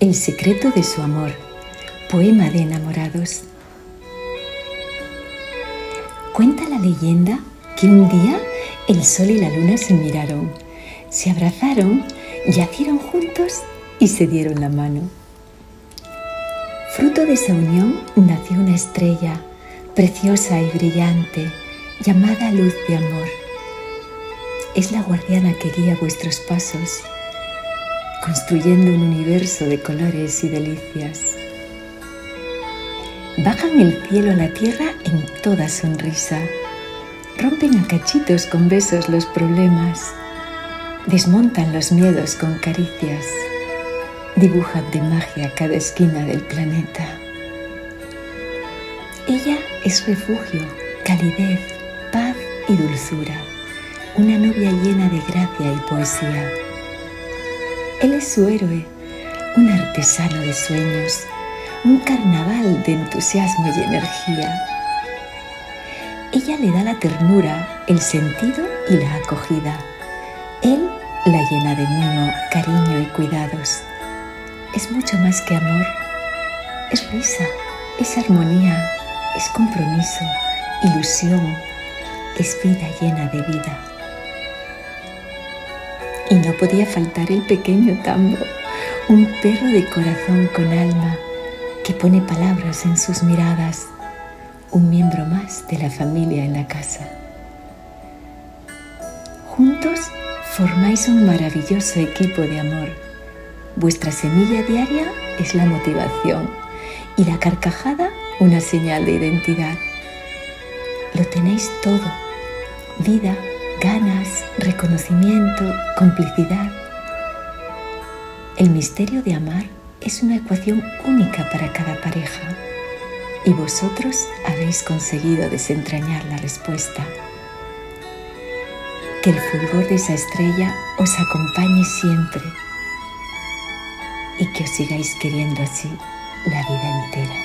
El secreto de su amor. Poema de enamorados. Cuenta la leyenda que un día el sol y la luna se miraron, se abrazaron, yacieron juntos y se dieron la mano. Fruto de esa unión nació una estrella preciosa y brillante llamada luz de amor. Es la guardiana que guía vuestros pasos construyendo un universo de colores y delicias. Bajan el cielo a la tierra en toda sonrisa. Rompen a cachitos con besos los problemas. Desmontan los miedos con caricias. Dibujan de magia cada esquina del planeta. Ella es refugio, calidez, paz y dulzura. Una novia llena de gracia y poesía él es su héroe, un artesano de sueños, un carnaval de entusiasmo y energía. Ella le da la ternura, el sentido y la acogida. Él la llena de mimo, cariño y cuidados. Es mucho más que amor. Es risa, es armonía, es compromiso, ilusión, es vida llena de vida. Y no podía faltar el pequeño Tambo, un perro de corazón con alma que pone palabras en sus miradas, un miembro más de la familia en la casa. Juntos formáis un maravilloso equipo de amor. Vuestra semilla diaria es la motivación y la carcajada una señal de identidad. Lo tenéis todo, vida, ganas, reconocimiento, complicidad. El misterio de amar es una ecuación única para cada pareja y vosotros habéis conseguido desentrañar la respuesta. Que el fulgor de esa estrella os acompañe siempre y que os sigáis queriendo así la vida entera.